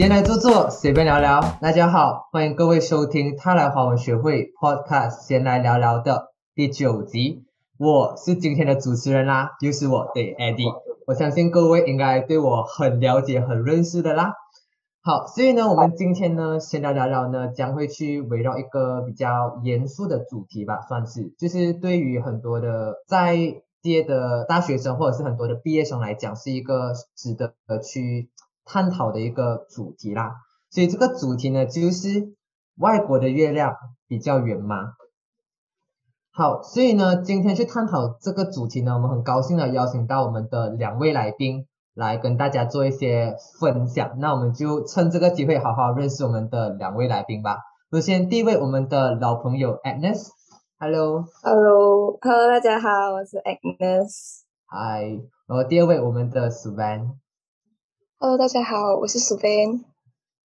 闲来坐坐，随便聊聊。大家好，欢迎各位收听他来华文学会 Podcast 闲来聊聊的第九集。我是今天的主持人啦，又是我对 Eddie。我相信各位应该对我很了解、很认识的啦。好，所以呢，我们今天呢，闲聊聊聊呢，将会去围绕一个比较严肃的主题吧，算是，就是对于很多的在业的大学生或者是很多的毕业生来讲，是一个值得去探讨的一个主题啦。所以这个主题呢，就是外国的月亮比较圆吗？好，所以呢，今天去探讨这个主题呢，我们很高兴的邀请到我们的两位来宾。来跟大家做一些分享，那我们就趁这个机会好好认识我们的两位来宾吧。首先，第一位我们的老朋友 Agnes，Hello，Hello，Hello，大家好，我是 Agnes。Hi，然后第二位我们的 Hello，大家好，我是 Suvan。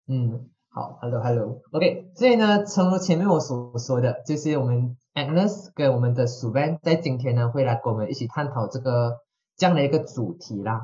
嗯，好，Hello，Hello，OK。所以呢，诚如前面我所说的，就是我们 Agnes 跟我们的苏菲在今天呢会来跟我们一起探讨这个这样的一个主题啦。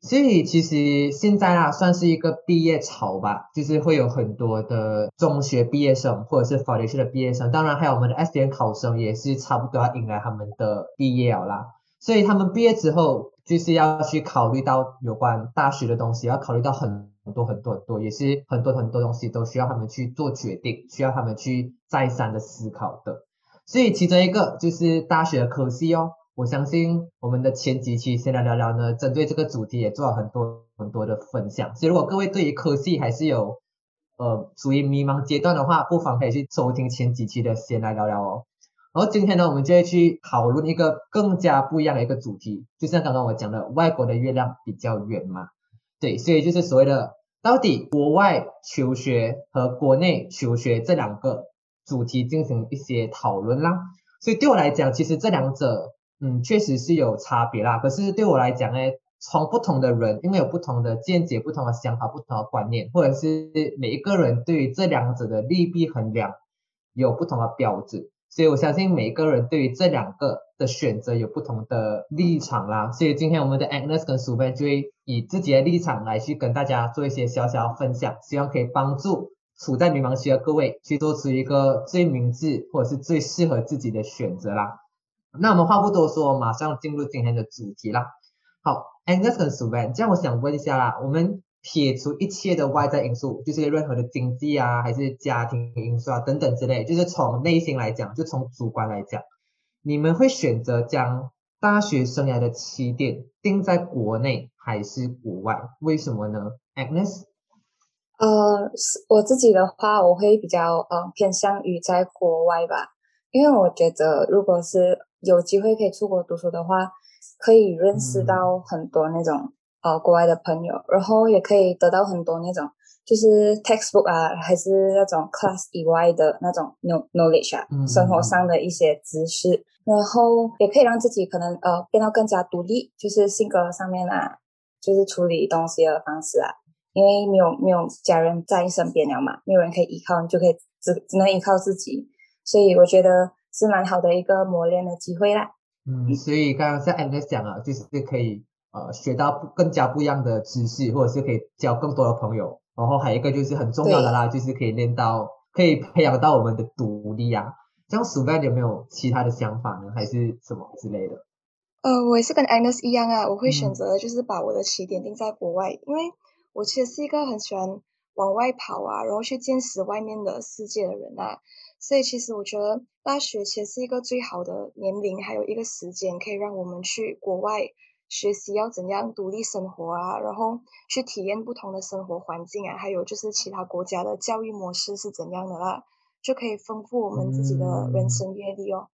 所以其实现在啊，算是一个毕业潮吧，就是会有很多的中学毕业生或者是法律系的毕业生，当然还有我们的 S 点考生也是差不多要迎来他们的毕业了啦。所以他们毕业之后，就是要去考虑到有关大学的东西，要考虑到很多很多很多，也是很多很多东西都需要他们去做决定，需要他们去再三的思考的。所以其中一个就是大学的科系哦。我相信我们的前几期先来聊聊呢，针对这个主题也做了很多很多的分享。所以如果各位对于科系还是有呃属于迷茫阶段的话，不妨可以去收听前几期的先来聊聊哦。然后今天呢，我们就会去讨论一个更加不一样的一个主题，就像刚刚我讲的，外国的月亮比较圆嘛。对，所以就是所谓的到底国外求学和国内求学这两个主题进行一些讨论啦。所以对我来讲，其实这两者。嗯，确实是有差别啦。可是对我来讲呢，从不同的人，因为有不同的见解、不同的想法、不同的观念，或者是每一个人对于这两者的利弊衡量有不同的标准，所以我相信每一个人对于这两个的选择有不同的立场啦。所以今天我们的 Agnes 跟 Suvan 就会以自己的立场来去跟大家做一些小小分享，希望可以帮助处在迷茫期的各位去做出一个最明智或者是最适合自己的选择啦。那我们话不多说，马上进入今天的主题啦。好，Agnes 跟 Suvan，这样我想问一下啦，我们撇除一切的外在因素，就是任何的经济啊，还是家庭因素啊等等之类，就是从内心来讲，就从主观来讲，你们会选择将大学生涯的起点定在国内还是国外？为什么呢，Agnes？呃，我自己的话，我会比较呃偏向于在国外吧，因为我觉得如果是有机会可以出国读书的话，可以认识到很多那种呃国外的朋友，然后也可以得到很多那种就是 textbook 啊，还是那种 class 以外的那种 knowledge 啊，生活上的一些知识，然后也可以让自己可能呃变得更加独立，就是性格上面啊，就是处理东西的方式啊，因为没有没有家人在身边了嘛，没有人可以依靠，你就可以只只能依靠自己，所以我觉得。是蛮好的一个磨练的机会啦。嗯，所以刚刚像 Alex 讲啊，就是可以呃学到更加不一样的知识，或者是可以交更多的朋友。然后还有一个就是很重要的啦，就是可以练到，可以培养到我们的独立啊。这样 s u 有没有其他的想法呢？还是什么之类的？呃，我也是跟 Agnes 一样啊，我会选择就是把我的起点定在国外，因为我其实是一个很喜欢往外跑啊，然后去见识外面的世界的人啊。所以其实我觉得大学其实是一个最好的年龄，还有一个时间可以让我们去国外学习要怎样独立生活啊，然后去体验不同的生活环境啊，还有就是其他国家的教育模式是怎样的啦，就可以丰富我们自己的人生阅历哦。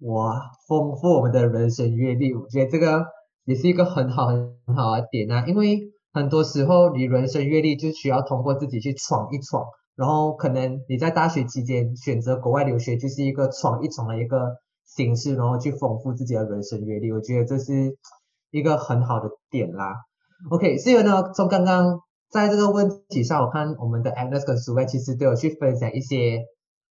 哇，丰富我们的人生阅历，我觉得这个也是一个很好很好的点啊，因为很多时候你人生阅历就需要通过自己去闯一闯。然后可能你在大学期间选择国外留学，就是一个闯一闯的一个形式，然后去丰富自己的人生阅历。我觉得这是一个很好的点啦。OK，所以呢，从刚刚在这个问题上，我看我们的 Agnes 跟 s u 其实都有去分享一些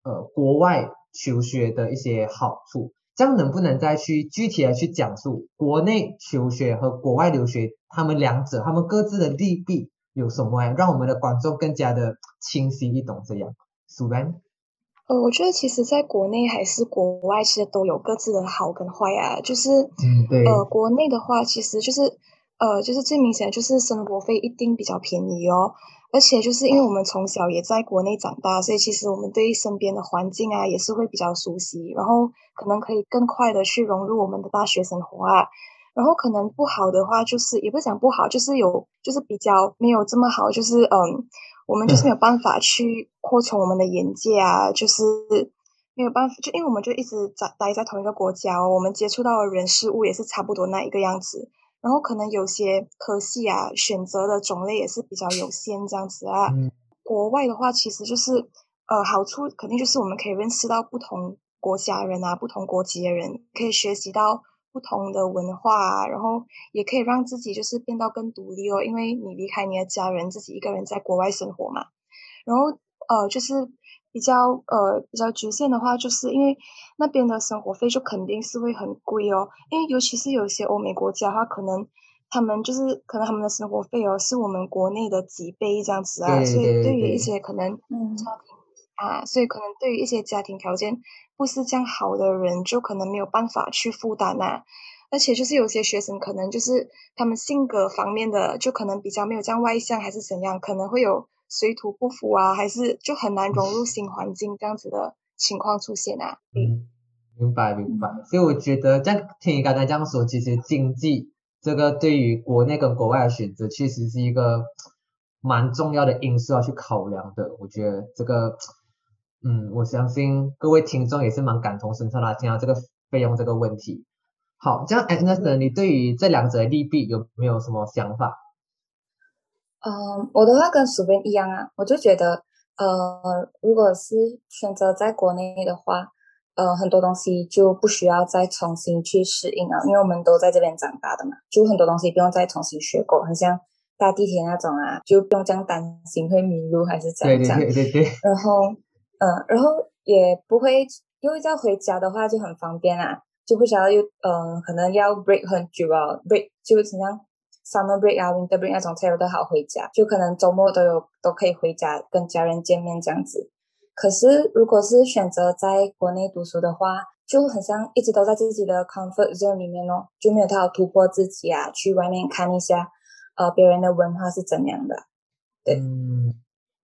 呃国外求学的一些好处。这样能不能再去具体的去讲述国内求学和国外留学他们两者他们各自的利弊？有什么？让我们的观众更加的清晰易懂。这样，苏然。呃，我觉得其实在国内还是国外，其实都有各自的好跟坏啊。就是，嗯，对。呃，国内的话，其实就是，呃，就是最明显的就是生活费一定比较便宜哦。而且就是因为我们从小也在国内长大，所以其实我们对身边的环境啊也是会比较熟悉，然后可能可以更快的去融入我们的大学生活啊。然后可能不好的话，就是也不讲不好，就是有就是比较没有这么好，就是嗯。我们就是没有办法去扩充我们的眼界啊，就是没有办法，就因为我们就一直在待在同一个国家，哦我们接触到的人事物也是差不多那一个样子，然后可能有些科系啊，选择的种类也是比较有限这样子啊。国外的话，其实就是呃，好处肯定就是我们可以认识到不同国家人啊，不同国籍的人，可以学习到。不同的文化，然后也可以让自己就是变到更独立哦，因为你离开你的家人，自己一个人在国外生活嘛。然后呃，就是比较呃比较局限的话，就是因为那边的生活费就肯定是会很贵哦。因为尤其是有些欧美国家的话，可能他们就是可能他们的生活费哦是我们国内的几倍这样子啊，所以对于一些可能家庭啊，所以可能对于一些家庭条件。不是这样好的人，就可能没有办法去负担呐。而且就是有些学生，可能就是他们性格方面的，就可能比较没有这样外向，还是怎样，可能会有水土不服啊，还是就很难融入新环境这样子的情况出现啊。嗯，明白明白。所以我觉得，这样听你刚才这样说，其实经济这个对于国内跟国外的选择，确实是一个蛮重要的因素要去考量的。我觉得这个。嗯，我相信各位听众也是蛮感同身受啦，听到这个费用这个问题。好，这样 Agnes，你对于这两者的利弊有没有什么想法？嗯，我的话跟薯边一样啊，我就觉得，呃，如果是选择在国内的话，呃，很多东西就不需要再重新去适应了，因为我们都在这边长大的嘛，就很多东西不用再重新学过，很像搭地铁那种啊，就不用这样担心会迷路还是怎样。对对对对。然后。嗯，然后也不会，因为在回家的话就很方便啊，就不需要又嗯，可能要 break 很久啊，break 就像 summer break 啊，winter break 那种才有得好回家，就可能周末都有都可以回家跟家人见面这样子。可是如果是选择在国内读书的话，就很像一直都在自己的 comfort zone 里面哦，就没有太好突破自己啊，去外面看一下呃别人的文化是怎样的，对。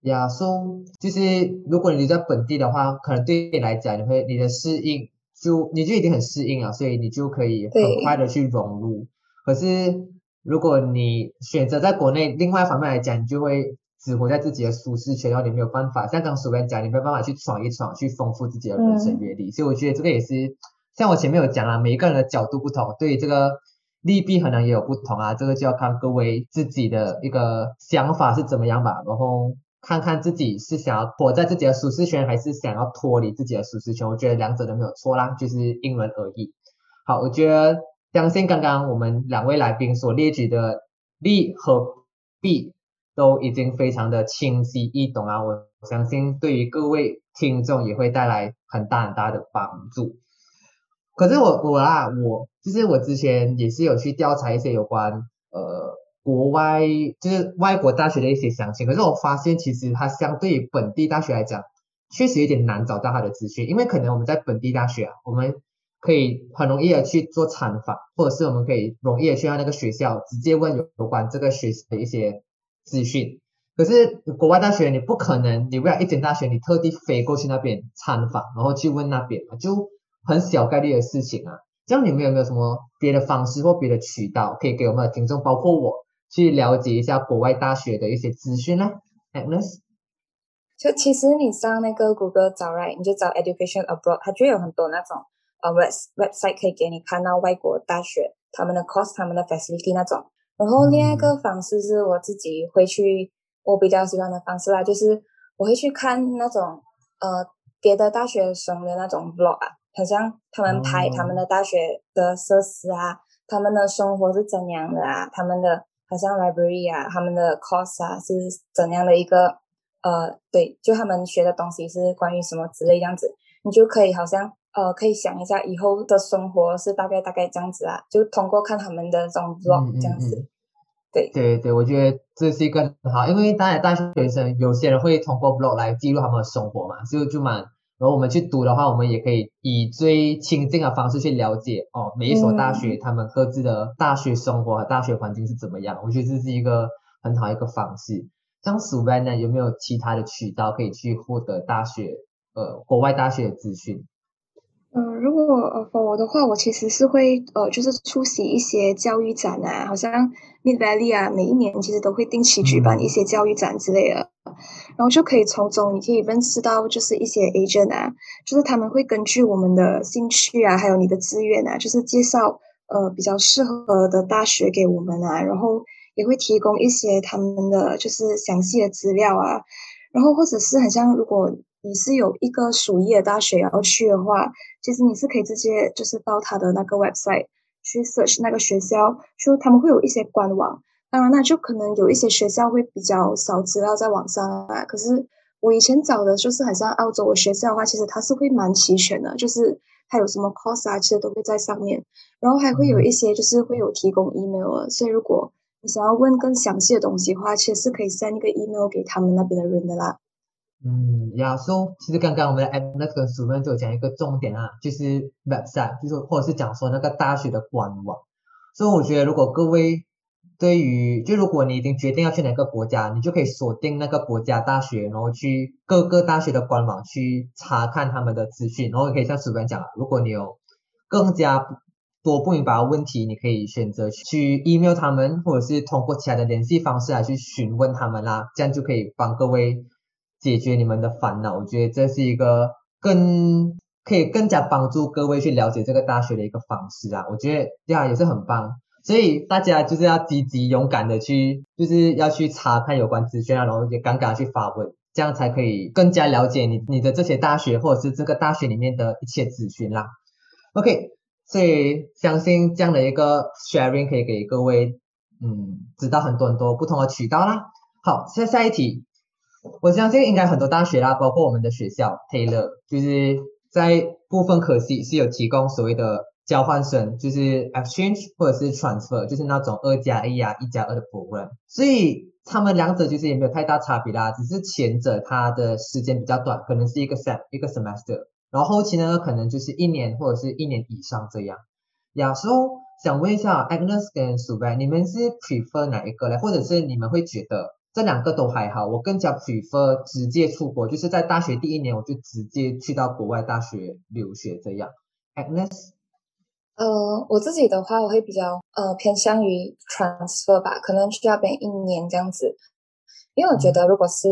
呀，说就是如果你在本地的话，可能对你来讲，你会你的适应就你就已经很适应了，所以你就可以很快的去融入。可是如果你选择在国内，另外一方面来讲，你就会只活在自己的舒适圈，然后你没有办法像刚所员讲，你没有办法去闯一闯，去丰富自己的人生阅历。所以我觉得这个也是像我前面有讲啊，每一个人的角度不同，对这个利弊可能也有不同啊，这个就要看各位自己的一个想法是怎么样吧，然后。看看自己是想要活在自己的舒适圈，还是想要脱离自己的舒适圈？我觉得两者都没有错啦，就是因人而异。好，我觉得相信刚刚我们两位来宾所列举的利和弊都已经非常的清晰易懂啊，我相信对于各位听众也会带来很大很大的帮助。可是我我啦，我就是我之前也是有去调查一些有关呃。国外就是外国大学的一些详情，可是我发现其实它相对于本地大学来讲，确实有点难找到它的资讯，因为可能我们在本地大学啊，我们可以很容易的去做参访，或者是我们可以容易的去到那个学校直接问有有关这个学习的一些资讯，可是国外大学你不可能，你为了一间大学你特地飞过去那边参访，然后去问那边，就很小概率的事情啊。这样你们有没有什么别的方式或别的渠道可以给我们的听众，包括我？去了解一下国外大学的一些资讯呢，Agnes。就其实你上那个谷歌找 right，你就找 education abroad，它就有很多那种呃 web website 可以给你看到外国大学他们的 course、他们的 facility 那种。然后另外一个方式是我自己会去，我比较喜欢的方式啦，就是我会去看那种呃别的大学生的那种 blog 啊，好像他们拍他们的大学的设施啊，他们的生活是怎样的啊，他们的。好像 library 啊，他们的 course 啊是怎样的一个呃，对，就他们学的东西是关于什么之类这样子，你就可以好像呃，可以想一下以后的生活是大概大概这样子啊，就通过看他们的这种 blog 这样子。对对对，我觉得这是一个很好，因为当然大学生有些人会通过 blog 来记录他们的生活嘛，就就蛮。然后我们去读的话，我们也可以以最亲近的方式去了解哦，每一所大学他们各自的大学生活和大学环境是怎么样。我觉得这是一个很好一个方式。像 Suvan 呢，有没有其他的渠道可以去获得大学呃国外大学的资讯？呃，如果呃 for 我的话，我其实是会呃，就是出席一些教育展啊，好像 Mid Valley 啊，每一年其实都会定期举办一些教育展之类的，然后就可以从中你可以认识到就是一些 agent 啊，就是他们会根据我们的兴趣啊，还有你的资源啊，就是介绍呃比较适合的大学给我们啊，然后也会提供一些他们的就是详细的资料啊，然后或者是很像如果。你是有一个属意的大学要去的话，其实你是可以直接就是到他的那个 website 去 search 那个学校，就他们会有一些官网。当然，那就可能有一些学校会比较少资料在网上啊。可是我以前找的就是很像澳洲的学校的话，其实它是会蛮齐全的，就是它有什么 course 啊，其实都会在上面。然后还会有一些就是会有提供 email，所以如果你想要问更详细的东西的话，其实是可以 send 一个 email 给他们那边的人的啦。嗯，亚说，其实刚刚我们的那个主任就讲一个重点啊，就是 website，就是或者是讲说那个大学的官网。所以我觉得，如果各位对于，就如果你已经决定要去哪个国家，你就可以锁定那个国家大学，然后去各个大学的官网去查看他们的资讯，然后也可以像主任讲，如果你有更加多不明白的问题，你可以选择去 email 他们，或者是通过其他的联系方式来去询问他们啦，这样就可以帮各位。解决你们的烦恼，我觉得这是一个更可以更加帮助各位去了解这个大学的一个方式啊，我觉得这样也是很棒，所以大家就是要积极勇敢的去，就是要去查看有关资讯啊，然后也敢敢去发问，这样才可以更加了解你你的这些大学或者是这个大学里面的一切资讯啦。OK，所以相信这样的一个 sharing 可以给各位嗯知道很多很多不同的渠道啦。好，下下一题。我相信应该很多大学啦，包括我们的学校 Taylor，就是在部分可惜是有提供所谓的交换生，就是 exchange 或者是 transfer，就是那种二加一啊，一加二的 program。所以他们两者其实也没有太大差别啦，只是前者它的时间比较短，可能是一个 sem 一个 semester，然后后期呢可能就是一年或者是一年以上这样。亚叔想问一下 Agnes 跟 s u b a 你们是 prefer 哪一个嘞？或者是你们会觉得？这两个都还好，我更加 prefer 直接出国，就是在大学第一年我就直接去到国外大学留学这样。Agnes，呃，我自己的话，我会比较呃偏向于 transfer 吧，可能去那边一年这样子，因为我觉得如果是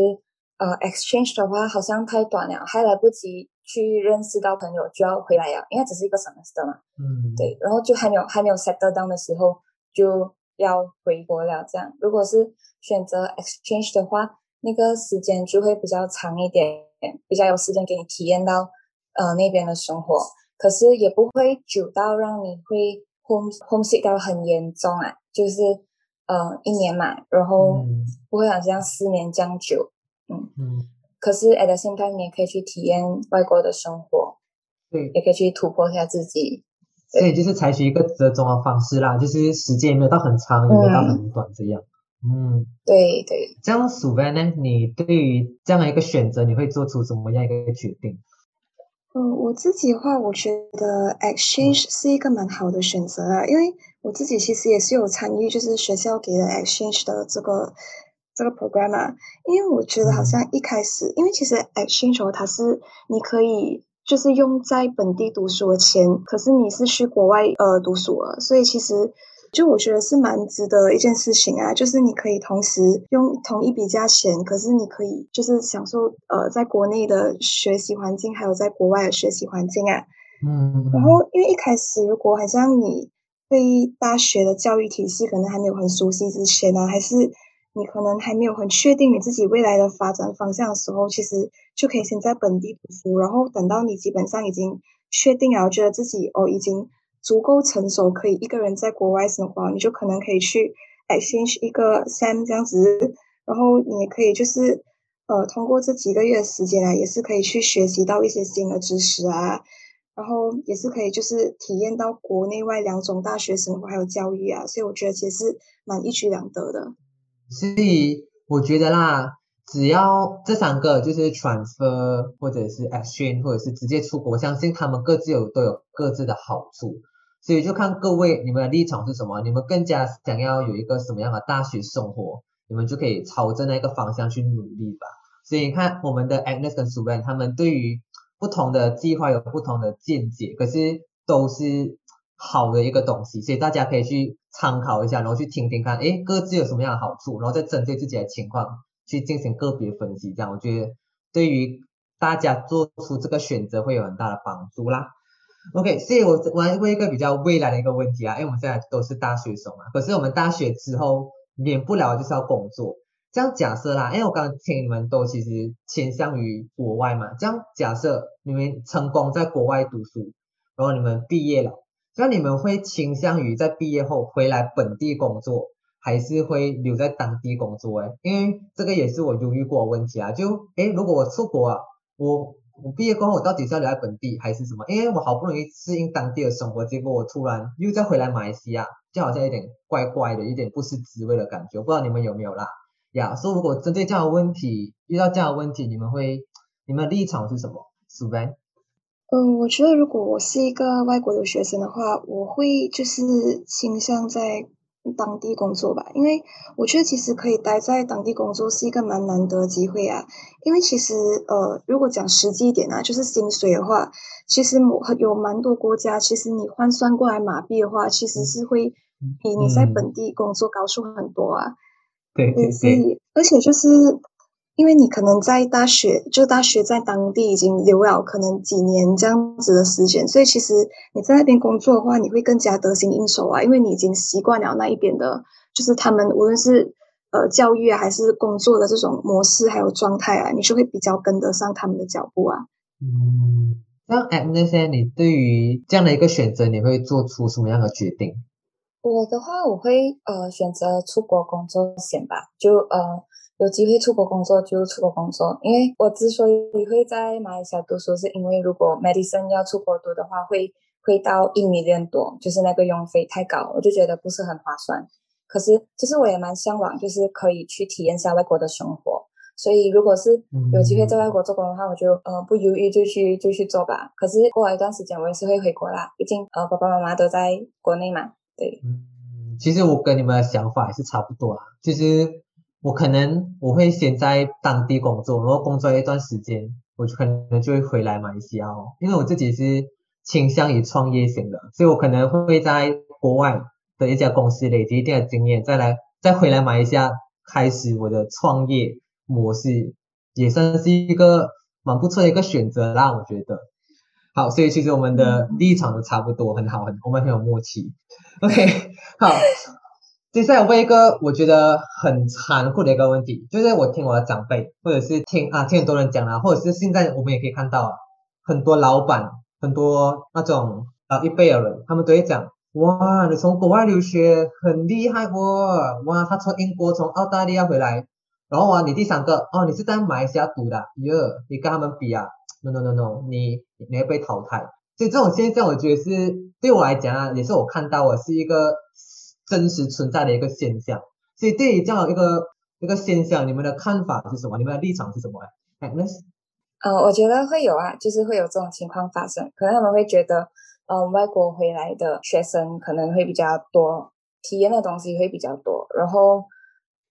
呃 exchange 的话，好像太短了，还来不及去认识到朋友就要回来了，因为只是一个 semester 嘛。嗯。对，然后就还没有还没有 settle down 的时候就。要回国了，这样。如果是选择 exchange 的话，那个时间就会比较长一点，比较有时间给你体验到呃那边的生活。可是也不会久到让你会 home homesick 到很严重啊，就是呃一年嘛，然后不会好像四年这样久，嗯嗯。可是 at the same time 你也可以去体验外国的生活，对，也可以去突破一下自己。所以就是采取一个折中的方式啦，就是时间也没有到很长，也没有到很短这样。嗯，对对。这样鼠班呢？你对于这样的一个选择，你会做出怎么样一个决定？嗯，我自己的话，我觉得 exchange 是一个蛮好的选择啊，因为我自己其实也是有参与，就是学校给的 exchange 的这个这个 program 啊。因为我觉得好像一开始，因为其实 exchange 它是你可以。就是用在本地读书的钱，可是你是去国外呃读书了，所以其实就我觉得是蛮值得一件事情啊。就是你可以同时用同一笔价钱，可是你可以就是享受呃在国内的学习环境，还有在国外的学习环境啊。嗯。然后因为一开始如果好像你对大学的教育体系可能还没有很熟悉之前呢，还是。你可能还没有很确定你自己未来的发展方向的时候，其实就可以先在本地读书，然后等到你基本上已经确定了，觉得自己哦已经足够成熟，可以一个人在国外生活，你就可能可以去 exchange 一个 Sam 这样子，然后你也可以就是呃通过这几个月的时间啊，也是可以去学习到一些新的知识啊，然后也是可以就是体验到国内外两种大学生活还有教育啊，所以我觉得其实是蛮一举两得的。所以我觉得啦，只要这三个就是 transfer 或者是 exchange 或者是直接出国，相信他们各自有都有各自的好处。所以就看各位你们的立场是什么，你们更加想要有一个什么样的大学生活，你们就可以朝着那个方向去努力吧。所以你看我们的 Agnes 跟 Suvan 他们对于不同的计划有不同的见解，可是都是好的一个东西，所以大家可以去参考一下，然后去听听看，诶，各自有什么样的好处，然后再针对自己的情况去进行个别分析，这样我觉得对于大家做出这个选择会有很大的帮助啦。OK，所以我我来问一个比较未来的一个问题啊，因为我们现在都是大学生嘛，可是我们大学之后免不了就是要工作。这样假设啦，因为我刚刚听你们都其实倾向于国外嘛，这样假设你们成功在国外读书，然后你们毕业了，这样你们会倾向于在毕业后回来本地工作，还是会留在当地工作？诶，因为这个也是我犹豫过的问题啊，就诶，如果我出国啊，我。我毕业过后，我到底是要留在本地还是什么？因为我好不容易适应当地的生活，结果我突然又再回来马来西亚，就好像有点怪怪的，有点不是滋味的感觉。不知道你们有没有啦？呀，所以如果针对这样的问题，遇到这样的问题，你们会，你们的立场是什么？苏班？嗯，我觉得如果我是一个外国留学生的话，我会就是倾向在。当地工作吧，因为我觉得其实可以待在当地工作是一个蛮难得的机会啊。因为其实呃，如果讲实际一点啊，就是薪水的话，其实有蛮多国家，其实你换算过来马币的话，其实是会比你在本地工作高出很多啊。对对对，而且就是。因为你可能在大学，就大学在当地已经留了可能几年这样子的时间，所以其实你在那边工作的话，你会更加得心应手啊，因为你已经习惯了那一边的，就是他们无论是呃教育啊，还是工作的这种模式还有状态啊，你是会比较跟得上他们的脚步啊。嗯，那 M 那些你对于这样的一个选择，你会做出什么样的决定？我的话，我会呃选择出国工作先吧，就呃。有机会出国工作就出国工作，因为我之所以会在马来西亚读书，是因为如果 medicine 要出国读的话，会会到一米点多，就是那个用费太高，我就觉得不是很划算。可是其实我也蛮向往，就是可以去体验一下外国的生活。所以如果是有机会在外国做工的话，我就呃不犹豫就去就去做吧。可是过了一段时间，我也是会回国啦，毕竟呃爸爸妈妈都在国内嘛。对，嗯，其实我跟你们的想法也是差不多啦。其实。我可能我会先在当地工作，然后工作一段时间，我就可能就会回来马来西亚哦。因为我自己是倾向于创业型的，所以我可能会在国外的一家公司累积一定的经验，再来再回来马来西亚开始我的创业模式，也算是一个蛮不错的一个选择啦。我觉得，好，所以其实我们的立场都差不多，很好，很我们很有默契。OK，好。接下来问一个我觉得很残酷的一个问题，就是我听我的长辈，或者是听啊听很多人讲啊，或者是现在我们也可以看到啊，很多老板，很多那种啊一辈的人，他们都会讲，哇，你从国外留学很厉害哦，哇，他从英国从澳大利亚回来，然后啊你第三个哦你是在马来西亚读的，哟，你跟他们比啊，no no no no，你你会被淘汰，所以这种现象我觉得是对我来讲啊，也是我看到我是一个。真实存在的一个现象，所以对于这样一个一个现象，你们的看法是什么？你们的立场是什么？哎，那是，呃，我觉得会有啊，就是会有这种情况发生。可能他们会觉得，嗯，外国回来的学生可能会比较多，体验的东西会比较多，然后，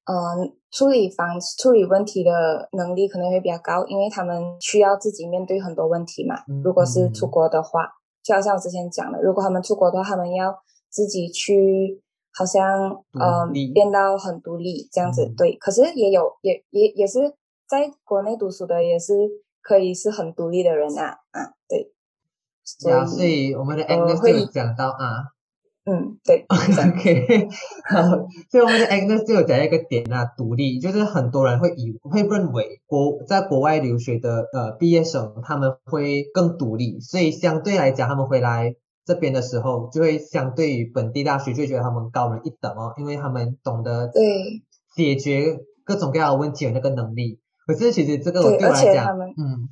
嗯，处理方处理问题的能力可能会比较高，因为他们需要自己面对很多问题嘛。如果是出国的话，就好像我之前讲的，如果他们出国的话，他们要自己去。好像呃变到很独立这样子，对。可是也有也也也是在国内读书的，也是可以是很独立的人啊啊，对。所以我们的 Agnes 就讲到啊，嗯，对。OK，好，所以我们的 Agnes 就有讲一个点啊，独立，就是很多人会以会认为国在国外留学的呃毕业生他们会更独立，所以相对来讲他们回来。这边的时候，就会相对于本地大学，就觉得他们高人一等哦，因为他们懂得对解决各种各样的问题有那个能力。可是其实这个我对我来讲，嗯，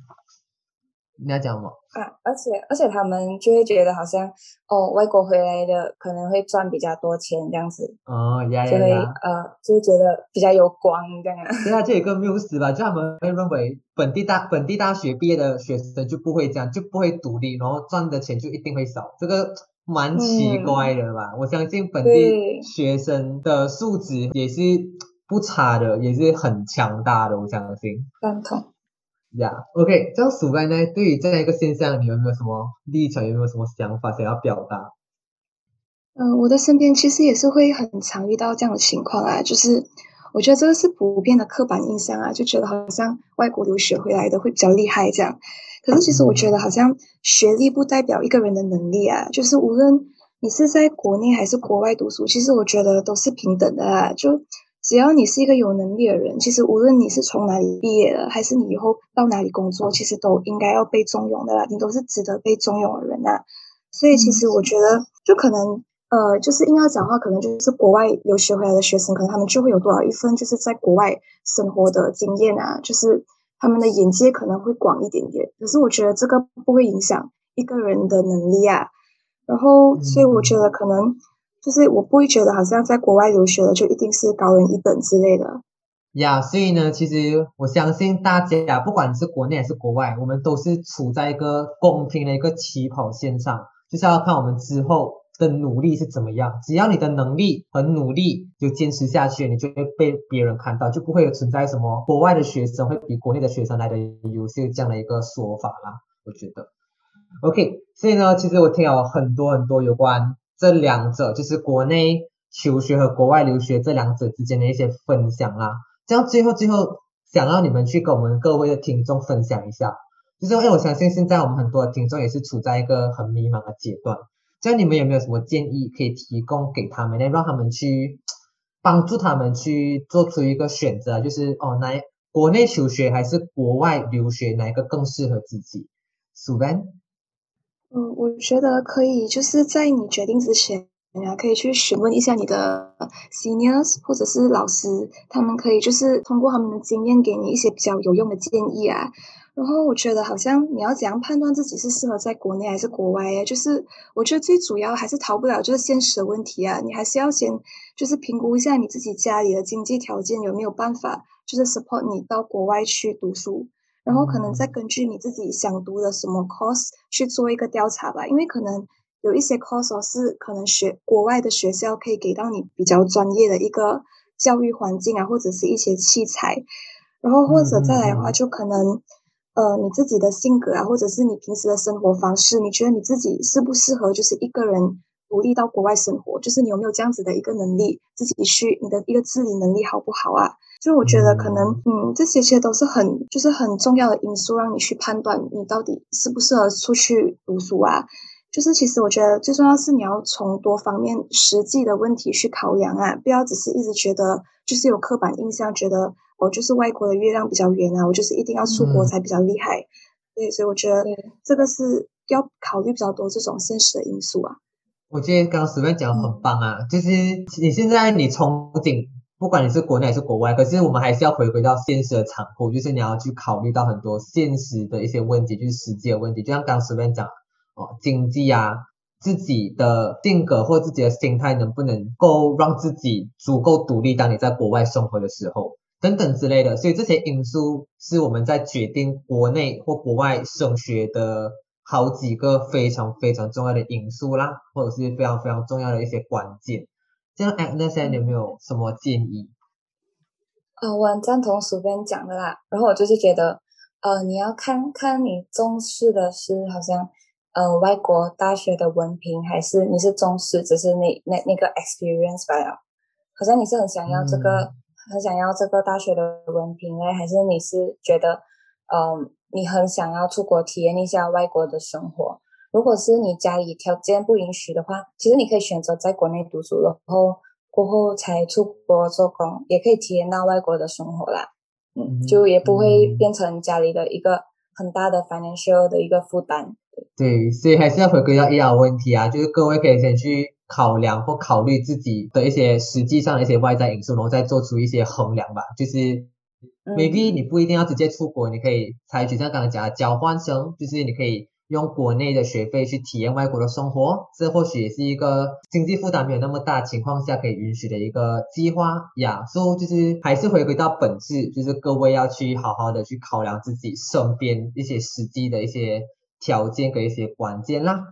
你要讲吗？啊，而且而且他们就会觉得好像哦，外国回来的可能会赚比较多钱这样子，哦，呀就会呃，就会觉得比较有光这样啊。对啊，这有一个谬思吧，就他们会认为本地大本地大学毕业的学生就不会这样，就不会独立，然后赚的钱就一定会少，这个蛮奇嗯怪的吧？我相信本地对学生的素质也是不差的，也是很强大的，我相信。赞同。呀、o k 这样鼠班呢，对于这样一个现象，你有没有什么立场？有没有什么想法想要表达？嗯，我的身边其实也是会很常遇到这样的情况啊，就是我觉得这个是普遍的刻板印象啊，就觉得好像外国留学回来的会比较厉害这样。可是其实我觉得好像学历不代表一个人的能力啊，就是无论你是在国内还是国外读书，其实我觉得都是平等的啊。就只要你是一个有能力的人，其实无论你是从哪里毕业的，还是你以后到哪里工作，其实都应该要被重用的啦，你都是值得被重用的人啊。所以其实我觉得，就可能呃，就是硬要讲话，可能就是国外留学回来的学生，可能他们就会有多少一份就是在国外生活的经验啊，就是他们的眼界可能会广一点点。可是我觉得这个不会影响一个人的能力啊。然后，所以我觉得可能就是我不会觉得好像在国外留学的就一定是高人一等之类的。呀所以呢，其实我相信大家，不管你是国内还是国外，我们都是处在一个公平的一个起跑线上，就是要看我们之后的努力是怎么样。只要你的能力很努力，就坚持下去，你就会被别人看到，就不会有存在什么国外的学生会比国内的学生来的优秀这样的一个说法啦。我觉得，OK，所以呢，其实我听了很多很多有关这两者，就是国内求学和国外留学这两者之间的一些分享啦。这样最后最后想要你们去跟我们各位的听众分享一下，就是因为我相信现在我们很多的听众也是处在一个很迷茫的阶段，这样你们有没有什么建议可以提供给他们呢？让他们去帮助他们去做出一个选择，就是哦，哪国内求学还是国外留学，哪一个更适合自己？苏班，嗯，我觉得可以，就是在你决定之前啊，可以去询问一下你的 seniors 或者是老师，他们可以就是通过他们的经验给你一些比较有用的建议啊。然后我觉得好像你要怎样判断自己是适合在国内还是国外呀？就是我觉得最主要还是逃不了就是现实的问题啊，你还是要先就是评估一下你自己家里的经济条件有没有办法，就是 support 你到国外去读书。然后可能再根据你自己想读的什么 course 去做一个调查吧，因为可能有一些 course 哦是可能学国外的学校可以给到你比较专业的一个教育环境啊，或者是一些器材，然后或者再来的话，就可能呃你自己的性格啊，或者是你平时的生活方式，你觉得你自己适不适合就是一个人独立到国外生活，就是你有没有这样子的一个能力，自己去你的一个自理能力好不好啊？就我觉得可能，嗯，这些其实都是很就是很重要的因素，让你去判断你到底适不适合出去读书啊。就是其实我觉得最重要是你要从多方面实际的问题去考量啊，不要只是一直觉得就是有刻板印象，觉得我就是外国的月亮比较圆啊，我就是一定要出国嗯才比较厉害。对，所以我觉得这个是要考虑比较多这种现实的因素啊。我觉得刚刚随便讲得很棒啊，就是你现在你憧憬，不管你是国内还是国外，可是我们还是要回归到现实的残酷，就是你要去考虑到很多现实的一些问题，就是实际的问题，就像刚刚随便讲哦，经济啊，自己的性格或自己的心态能不能够让自己足够独立，当你在国外生活的时候。等等之类的，所以这些因素是我们在决定国内或国外升学的好几个非常非常重要的因素啦，或者是非常非常重要的一些关键。这样 Agnes 你有没有什么建议？呃，我很赞同薯边讲的啦。然后我就是觉得，呃，你要看看你重视的是好像，呃，外国大学的文凭，还是你是重视只是那那那个 experience 罢了。好像你是很想要这个，嗯很想要这个大学的文凭呢，还是你是觉得，嗯、你很想要出国体验一下外国的生活？如果是你家里条件不允许的话，其实你可以选择在国内读书，然后过后才出国做工，也可以体验到外国的生活啦。嗯，嗯就也不会嗯变成家里的一个很大的 financial 的一个负担。对，所以还是要回归到一样的问题啊，就是各位可以先去考量或考虑自己的一些实际上的一些外在因素，然后再做出一些衡量吧。就是 maybe 你不一定要直接出国，你可以采取像刚才讲的交换生，就是你可以用国内的学费去体验外国的生活，这或许也是一个经济负担没有那么大情况下可以允许的一个计划呀。所以就是还是回归到本质，就是各位要去好好的去考量自己身边一些实际的一些条件跟一些关键啦。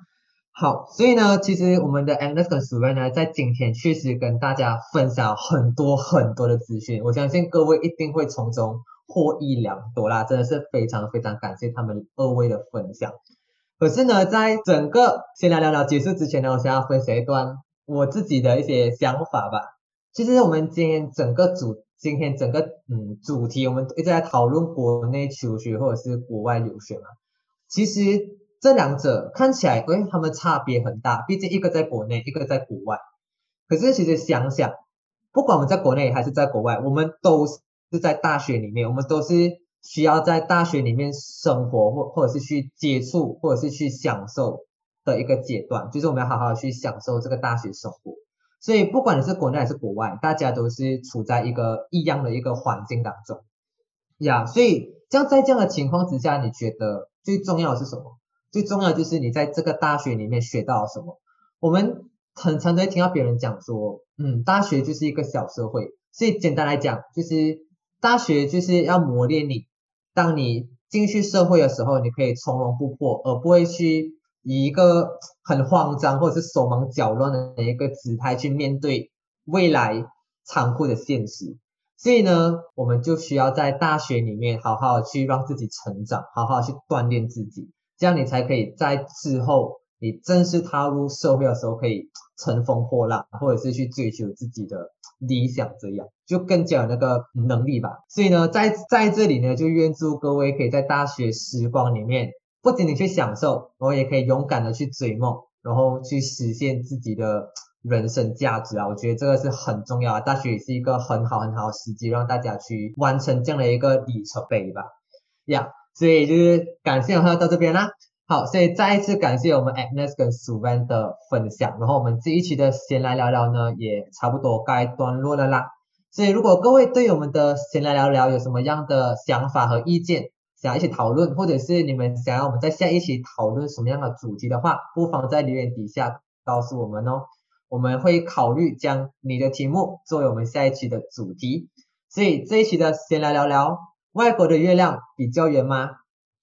好，所以呢，其实我们的 Agnes 跟 Sue 呢，在今天确实跟大家分享很多很多的资讯，我相信各位一定会从中获益良多啦，真的是非常非常感谢他们二位的分享。可是呢，在整个先来聊聊结束之前呢，我想要分享一段我自己的一些想法吧。其实我们今天整个主，今天整个嗯主题，我们一直在讨论国内求学或者是国外留学嘛，其实。这两者看起来，哎，他们差别很大。毕竟一个在国内，一个在国外。可是其实想想，不管我们在国内还是在国外，我们都是在大学里面，我们都是需要在大学里面生活，或或者是去接触，或者是去享受的一个阶段。就是我们要好好去享受这个大学生活。所以不管你是国内还是国外，大家都是处在一个一样的一个环境当中呀。所以，这样在这样的情况之下，你觉得最重要的是什么？最重要就是你在这个大学里面学到了什么。我们很常在听到别人讲说，嗯，大学就是一个小社会。所以简单来讲，就是大学就是要磨练你，当你进去社会的时候，你可以从容不迫，而不会去以一个很慌张或者是手忙脚乱的一个姿态去面对未来残酷的现实。所以呢，我们就需要在大学里面好好去让自己成长，好好去锻炼自己。这样你才可以在之后，你正式踏入社会的时候，可以乘风破浪，或者是去追求自己的理想，这样就更加有那个能力吧。所以呢，在在这里呢，就愿祝各位可以在大学时光里面，不仅仅去享受，然后也可以勇敢的去追梦，然后去实现自己的人生价值啊！我觉得这个是很重要的。大学也是一个很好很好的时机，让大家去完成这样的一个里程碑吧。呀。所以就是感谢我们到这边啦，好，所以再一次感谢我们 Agnes 跟 Suvan 的分享，然后我们这一期的先来聊聊呢，也差不多该段落了啦。所以如果各位对我们的先来聊聊有什么样的想法和意见，想一起讨论，或者是你们想要我们在下一期讨论什么样的主题的话，不妨在留言底下告诉我们哦，我们会考虑将你的题目作为我们下一期的主题。所以这一期的先来聊聊。外国的月亮比较圆吗？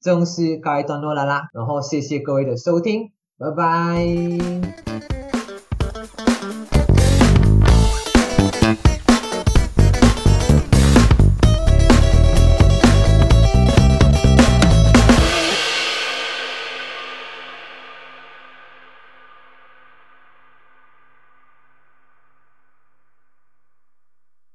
正式告一段落了啦，然后谢谢各位的收听，拜拜。